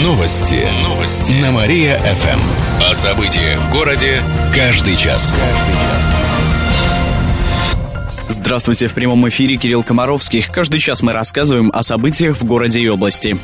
Новости. Новости. На Мария-ФМ. О событиях в городе каждый час. Здравствуйте, в прямом эфире Кирилл Комаровских. Каждый час мы рассказываем о событиях в городе и области.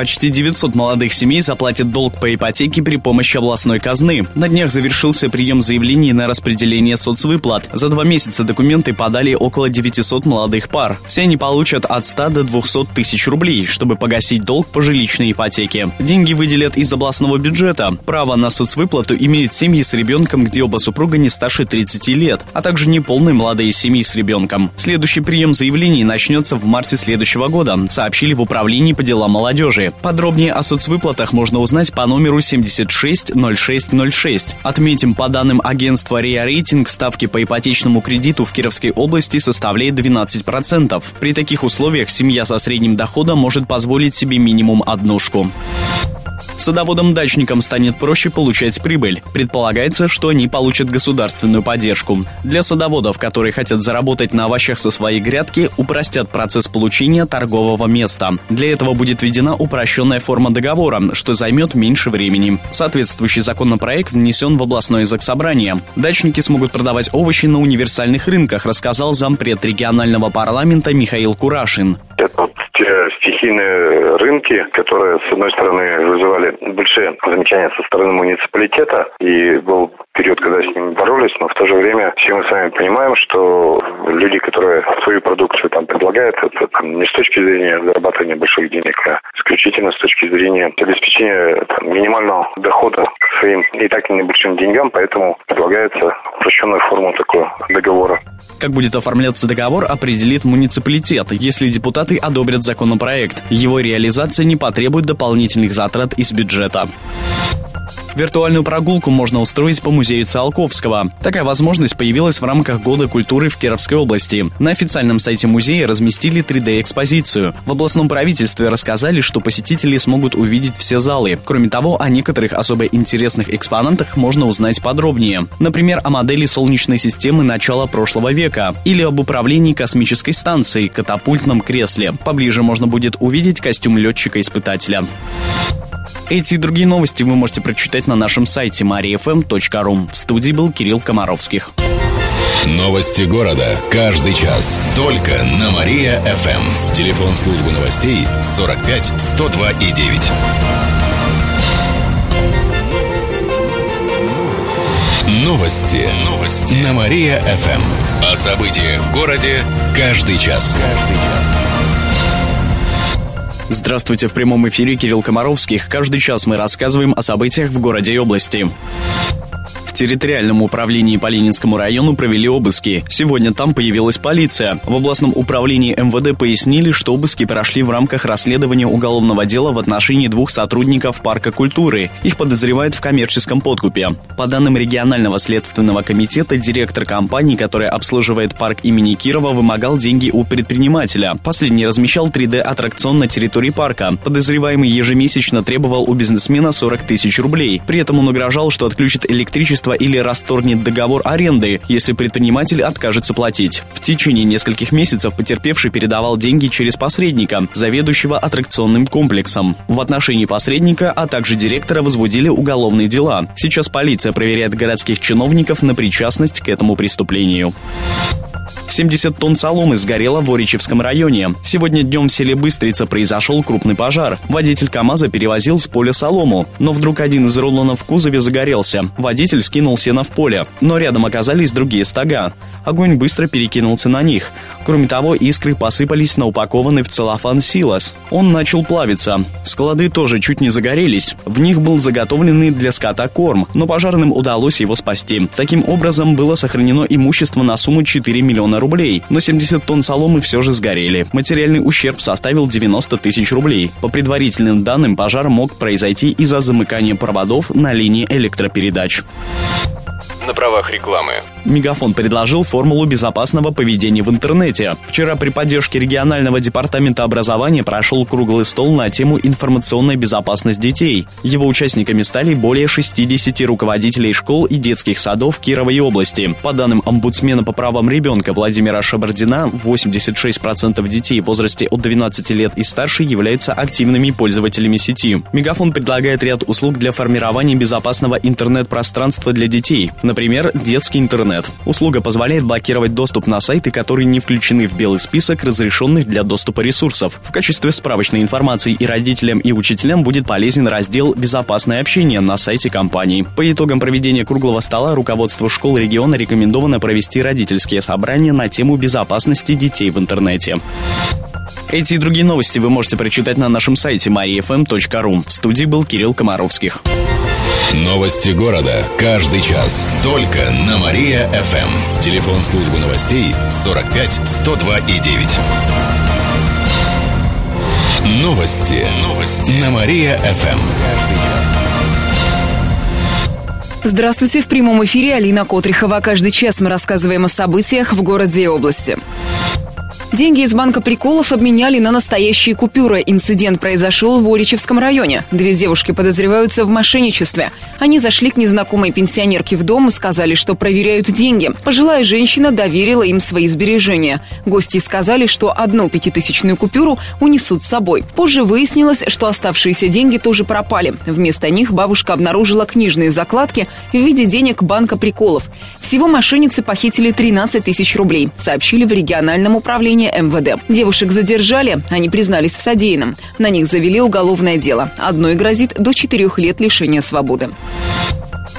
Почти 900 молодых семей заплатят долг по ипотеке при помощи областной казны. На днях завершился прием заявлений на распределение соцвыплат. За два месяца документы подали около 900 молодых пар. Все они получат от 100 до 200 тысяч рублей, чтобы погасить долг по жилищной ипотеке. Деньги выделят из областного бюджета. Право на соцвыплату имеют семьи с ребенком, где оба супруга не старше 30 лет, а также неполные молодые семьи с ребенком. Следующий прием заявлений начнется в марте следующего года, сообщили в Управлении по делам молодежи Подробнее о соцвыплатах можно узнать по номеру 760606. Отметим, по данным агентства РИА Рейтинг, ставки по ипотечному кредиту в Кировской области составляет 12%. При таких условиях семья со средним доходом может позволить себе минимум однушку. Садоводам-дачникам станет проще получать прибыль. Предполагается, что они получат государственную поддержку. Для садоводов, которые хотят заработать на овощах со своей грядки, упростят процесс получения торгового места. Для этого будет введена упрощенная форма договора, что займет меньше времени. Соответствующий законопроект внесен в областное заксобрание. Дачники смогут продавать овощи на универсальных рынках, рассказал зампред регионального парламента Михаил Курашин. Это стихийные рынки, которые, с одной стороны, вызывали большие замечания со стороны муниципалитета, и был период, когда с ними боролись, но в то же время все мы с вами понимаем, что люди, которые свою продукцию там предлагают, это там, не с точки зрения зарабатывания больших денег, а исключительно с точки зрения обеспечения там, минимального дохода своим и так небольшим деньгам, поэтому предлагается упрощенную форму такого договора. Как будет оформляться договор, определит муниципалитет, если депутаты одобрят законопроект. Его реализация не потребует дополнительных затрат из бюджета. Виртуальную прогулку можно устроить по музею Циолковского. Такая возможность появилась в рамках Года культуры в Кировской области. На официальном сайте музея разместили 3D-экспозицию. В областном правительстве рассказали, что посетители смогут увидеть все залы. Кроме того, о некоторых особо интересных экспонатах можно узнать подробнее. Например, о модели Солнечной системы начала прошлого века или об управлении космической станцией, катапультном кресле. Поближе можно будет увидеть костюм летчика-испытателя. Эти и другие новости вы можете прочитать на нашем сайте mariafm.ru. В студии был Кирилл Комаровских. Новости города. Каждый час. Только на Мария-ФМ. Телефон службы новостей 45 102 и 9. Новости. Новости. На Мария-ФМ. О событиях в городе каждый час. Каждый час. Здравствуйте, в прямом эфире Кирилл Комаровских. Каждый час мы рассказываем о событиях в городе и области. Территориальном управлении по Ленинскому району провели обыски. Сегодня там появилась полиция. В областном управлении МВД пояснили, что обыски прошли в рамках расследования уголовного дела в отношении двух сотрудников Парка культуры. Их подозревают в коммерческом подкупе. По данным регионального следственного комитета, директор компании, которая обслуживает парк имени Кирова, вымогал деньги у предпринимателя. Последний размещал 3D-аттракцион на территории парка. Подозреваемый ежемесячно требовал у бизнесмена 40 тысяч рублей. При этом он угрожал, что отключит электричество имущество или расторгнет договор аренды, если предприниматель откажется платить. В течение нескольких месяцев потерпевший передавал деньги через посредника, заведующего аттракционным комплексом. В отношении посредника, а также директора возбудили уголовные дела. Сейчас полиция проверяет городских чиновников на причастность к этому преступлению. 70 тонн соломы сгорело в Оричевском районе. Сегодня днем в селе Быстрица произошел крупный пожар. Водитель КАМАЗа перевозил с поля солому, но вдруг один из рулонов в кузове загорелся. Водитель скинул сено в поле, но рядом оказались другие стога. Огонь быстро перекинулся на них. Кроме того, искры посыпались на упакованный в целлофан силос. Он начал плавиться. Склады тоже чуть не загорелись. В них был заготовленный для скота корм, но пожарным удалось его спасти. Таким образом, было сохранено имущество на сумму 4 миллиона рублей, но 70 тонн соломы все же сгорели. Материальный ущерб составил 90 тысяч рублей. По предварительным данным, пожар мог произойти из-за замыкания проводов на линии электропередач. На правах рекламы. Мегафон предложил формулу безопасного поведения в интернете. Вчера при поддержке регионального департамента образования прошел круглый стол на тему «Информационная безопасность детей». Его участниками стали более 60 руководителей школ и детских садов Кировой области. По данным омбудсмена по правам ребенка Владимира Шабардина, 86% детей в возрасте от 12 лет и старше являются активными пользователями сети. Мегафон предлагает ряд услуг для формирования безопасного интернет-пространства для детей. Например, детский интернет. Услуга позволяет блокировать доступ на сайты, которые не включены в белый список разрешенных для доступа ресурсов. В качестве справочной информации и родителям, и учителям будет полезен раздел «Безопасное общение» на сайте компании. По итогам проведения круглого стола руководству школ региона рекомендовано провести родительские собрания на тему безопасности детей в интернете. Эти и другие новости вы можете прочитать на нашем сайте mariafm.ru. В студии был Кирилл Комаровских. Новости города. Каждый час. Только на Мария-ФМ. Телефон службы новостей 45 102 и 9. Новости. Новости. На Мария-ФМ. Здравствуйте, в прямом эфире Алина Котрихова. Каждый час мы рассказываем о событиях в городе и области. Деньги из банка приколов обменяли на настоящие купюры. Инцидент произошел в Оличевском районе. Две девушки подозреваются в мошенничестве. Они зашли к незнакомой пенсионерке в дом и сказали, что проверяют деньги. Пожилая женщина доверила им свои сбережения. Гости сказали, что одну пятитысячную купюру унесут с собой. Позже выяснилось, что оставшиеся деньги тоже пропали. Вместо них бабушка обнаружила книжные закладки в виде денег банка приколов. Всего мошенницы похитили 13 тысяч рублей, сообщили в региональном управлении управления МВД. Девушек задержали, они признались в содеянном. На них завели уголовное дело. Одной грозит до четырех лет лишения свободы.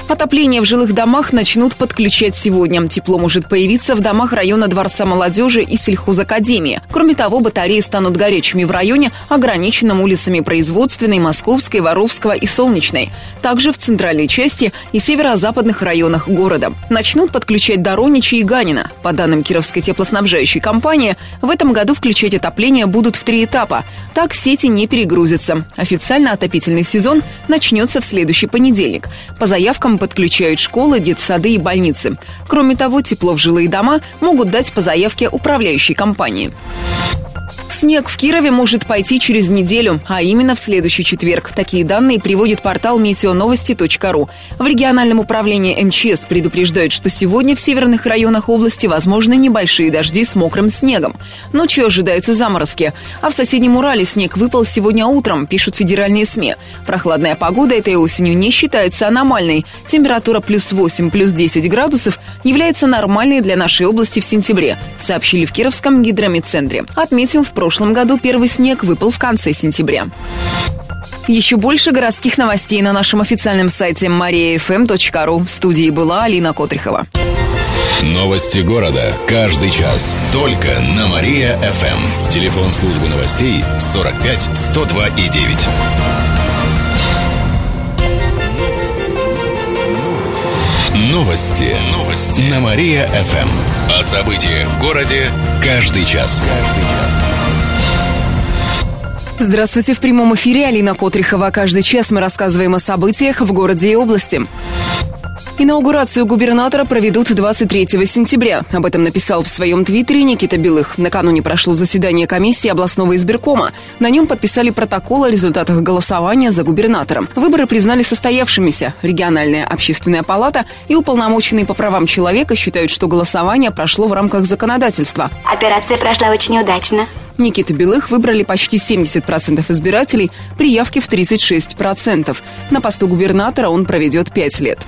Отопление в жилых домах начнут подключать сегодня. Тепло может появиться в домах района Дворца молодежи и сельхозакадемии. Кроме того, батареи станут горячими в районе, ограниченном улицами Производственной, Московской, Воровского и Солнечной. Также в центральной части и северо-западных районах города. Начнут подключать Дороничи и Ганина. По данным Кировской теплоснабжающей компании, в этом году включать отопление будут в три этапа. Так сети не перегрузятся. Официально отопительный сезон начнется в следующий понедельник. По заявкам подключают школы, детсады и больницы. Кроме того, тепло в жилые дома могут дать по заявке управляющей компании. Снег в Кирове может пойти через неделю, а именно в следующий четверг. Такие данные приводит портал метеоновости.ру. В региональном управлении МЧС предупреждают, что сегодня в северных районах области возможны небольшие дожди с мокрым снегом. Ночью ожидаются заморозки. А в соседнем Урале снег выпал сегодня утром, пишут федеральные СМИ. Прохладная погода этой осенью не считается аномальной. Температура плюс 8, плюс 10 градусов является нормальной для нашей области в сентябре, сообщили в Кировском гидромедцентре. Отметим, в прошлом году первый снег выпал в конце сентября. Еще больше городских новостей на нашем официальном сайте mariafm.ru. В студии была Алина Котрихова. Новости города. Каждый час. Только на Мария-ФМ. Телефон службы новостей 45 102 и 9. Новости. Новости. На Мария-ФМ. О событиях в городе каждый час. Каждый час. Здравствуйте, в прямом эфире Алина Котрихова. Каждый час мы рассказываем о событиях в городе и области. Инаугурацию губернатора проведут 23 сентября. Об этом написал в своем твиттере Никита Белых. Накануне прошло заседание комиссии областного избиркома. На нем подписали протокол о результатах голосования за губернатором. Выборы признали состоявшимися. Региональная общественная палата и уполномоченные по правам человека считают, что голосование прошло в рамках законодательства. Операция прошла очень удачно. Никиту Белых выбрали почти 70% избирателей при явке в 36%. На посту губернатора он проведет 5 лет.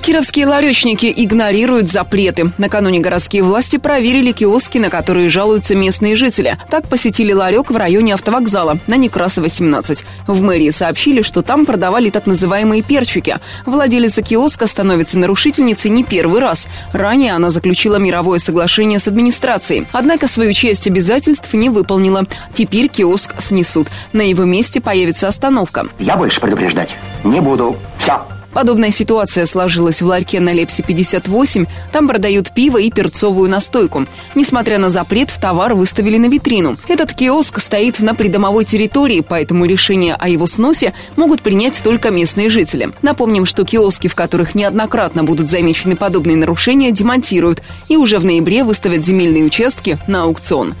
Кировские ларечники игнорируют запреты. Накануне городские власти проверили киоски, на которые жалуются местные жители. Так посетили ларек в районе автовокзала на Некрасова 17. В мэрии сообщили, что там продавали так называемые перчики. Владелица киоска становится нарушительницей не первый раз. Ранее она заключила мировое соглашение с администрацией. Однако свою часть обязательств не выполнила. Теперь киоск снесут. На его месте появится остановка. Я больше предупреждать не буду. Все. Подобная ситуация сложилась в ларьке на Лепсе 58. Там продают пиво и перцовую настойку. Несмотря на запрет, товар выставили на витрину. Этот киоск стоит на придомовой территории, поэтому решение о его сносе могут принять только местные жители. Напомним, что киоски, в которых неоднократно будут замечены подобные нарушения, демонтируют и уже в ноябре выставят земельные участки на аукцион.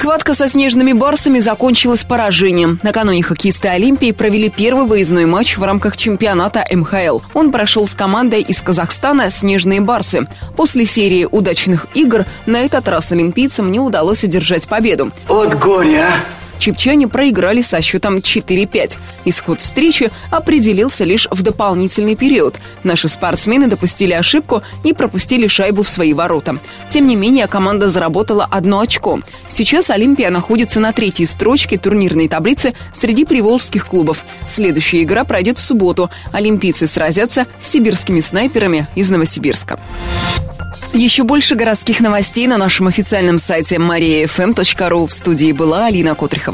Схватка со снежными барсами закончилась поражением. Накануне хоккеисты Олимпии провели первый выездной матч в рамках чемпионата МХЛ. Он прошел с командой из Казахстана «Снежные барсы». После серии удачных игр на этот раз олимпийцам не удалось одержать победу. От горя! Чепчане проиграли со счетом 4-5. Исход встречи определился лишь в дополнительный период. Наши спортсмены допустили ошибку и пропустили шайбу в свои ворота. Тем не менее, команда заработала одно очко. Сейчас Олимпия находится на третьей строчке турнирной таблицы среди приволжских клубов. Следующая игра пройдет в субботу. Олимпийцы сразятся с сибирскими снайперами из Новосибирска. Еще больше городских новостей на нашем официальном сайте mariafm.ru. В студии была Алина Котрихова.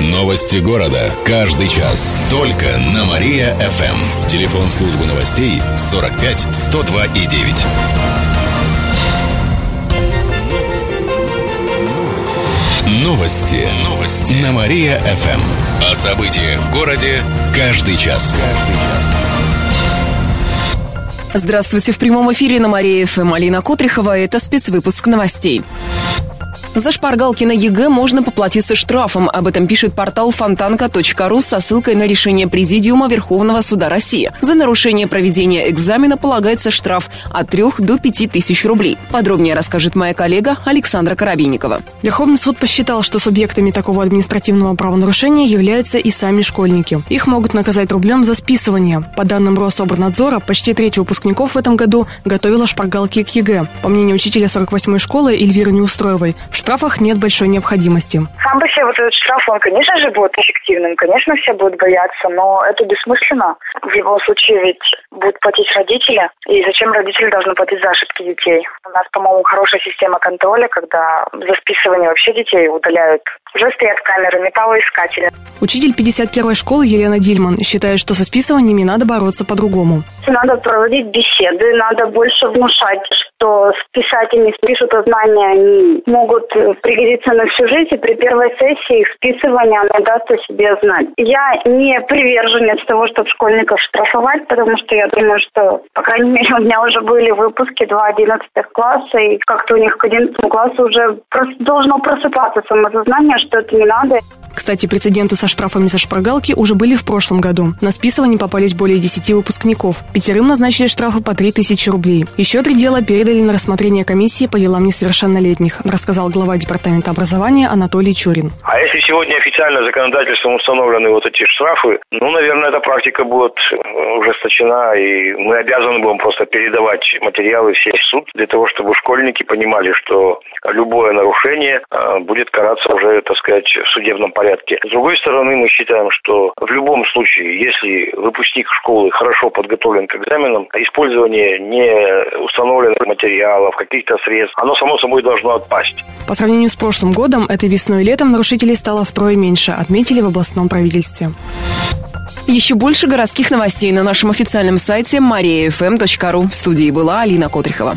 Новости города. Каждый час. Только на Мария-ФМ. Телефон службы новостей 45 102 и 9. Новости. Новости. На Мария-ФМ. О событиях в городе каждый час. Каждый час. Здравствуйте, в прямом эфире на Мария ФМ Алина Котрихова. Это спецвыпуск новостей. За шпаргалки на ЕГЭ можно поплатиться штрафом. Об этом пишет портал фонтанка.ру со ссылкой на решение Президиума Верховного Суда России. За нарушение проведения экзамена полагается штраф от 3 до 5 тысяч рублей. Подробнее расскажет моя коллега Александра Коробейникова. Верховный суд посчитал, что субъектами такого административного правонарушения являются и сами школьники. Их могут наказать рублем за списывание. По данным Рособорнадзора, почти треть выпускников в этом году готовила шпаргалки к ЕГЭ. По мнению учителя 48-й школы Эльвиры Неустроевой, в штрафах нет большой необходимости. Сам по себе вот этот штраф, он, конечно же, будет эффективным, конечно, все будут бояться, но это бессмысленно. В любом случае ведь будут платить родители, и зачем родители должны платить за ошибки детей? У нас, по-моему, хорошая система контроля, когда за списывание вообще детей удаляют уже стоят камеры, металлоискатели. Учитель 51-й школы Елена Дильман считает, что со списываниями надо бороться по-другому. Надо проводить беседы, надо больше внушать, что списать и не спишут, а знания они могут пригодиться на всю жизнь, и при первой сессии их списывания она даст о себе знать. Я не приверженец того, чтобы школьников штрафовать, потому что я думаю, что, по крайней мере, у меня уже были выпуски 2 11 класса, и как-то у них к 11 классу уже должно просыпаться самосознание, что это не надо. Кстати, прецеденты со штрафами за шпаргалки уже были в прошлом году. На списывание попались более 10 выпускников. Пятерым назначили штрафы по 3000 рублей. Еще три дела передали на рассмотрение комиссии по делам несовершеннолетних, рассказал глава Департамента образования Анатолий Чурин. А если сегодня официально законодательством установлены вот эти штрафы, ну, наверное, эта практика будет ужесточена, и мы обязаны будем просто передавать материалы все в суд для того, чтобы школьники понимали, что любое нарушение а, будет караться уже, так сказать, в судебном порядке. С другой стороны, мы считаем, что в любом случае, если выпускник школы хорошо подготовлен к экзаменам, использование не установленных материалов, каких-то средств, оно само собой должно отпасть. По сравнению с прошлым годом, этой весной и летом нарушителей стало втрое меньше, отметили в областном правительстве. Еще больше городских новостей на нашем официальном сайте mariafm.ru. В студии была Алина Котрихова.